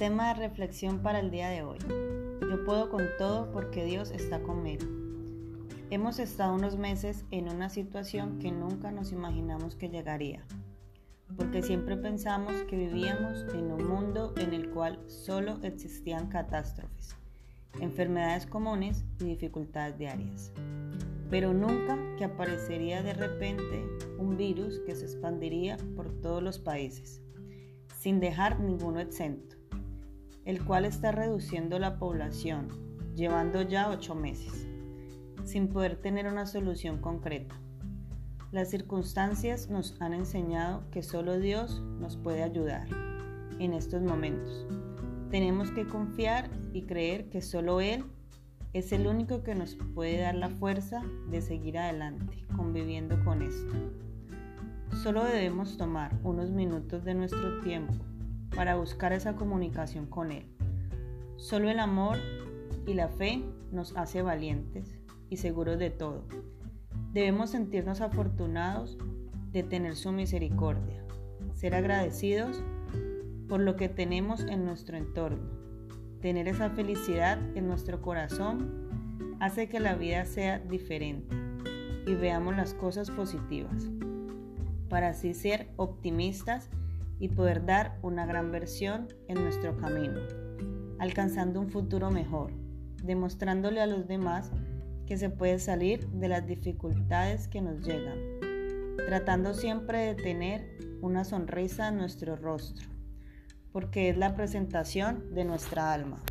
Tema de reflexión para el día de hoy. Yo puedo con todo porque Dios está conmigo. Hemos estado unos meses en una situación que nunca nos imaginamos que llegaría, porque siempre pensamos que vivíamos en un mundo en el cual solo existían catástrofes, enfermedades comunes y dificultades diarias, pero nunca que aparecería de repente un virus que se expandiría por todos los países, sin dejar ninguno exento el cual está reduciendo la población, llevando ya ocho meses, sin poder tener una solución concreta. Las circunstancias nos han enseñado que solo Dios nos puede ayudar en estos momentos. Tenemos que confiar y creer que solo Él es el único que nos puede dar la fuerza de seguir adelante conviviendo con esto. Solo debemos tomar unos minutos de nuestro tiempo para buscar esa comunicación con Él. Solo el amor y la fe nos hace valientes y seguros de todo. Debemos sentirnos afortunados de tener su misericordia, ser agradecidos por lo que tenemos en nuestro entorno. Tener esa felicidad en nuestro corazón hace que la vida sea diferente y veamos las cosas positivas, para así ser optimistas y poder dar una gran versión en nuestro camino, alcanzando un futuro mejor, demostrándole a los demás que se puede salir de las dificultades que nos llegan, tratando siempre de tener una sonrisa en nuestro rostro, porque es la presentación de nuestra alma.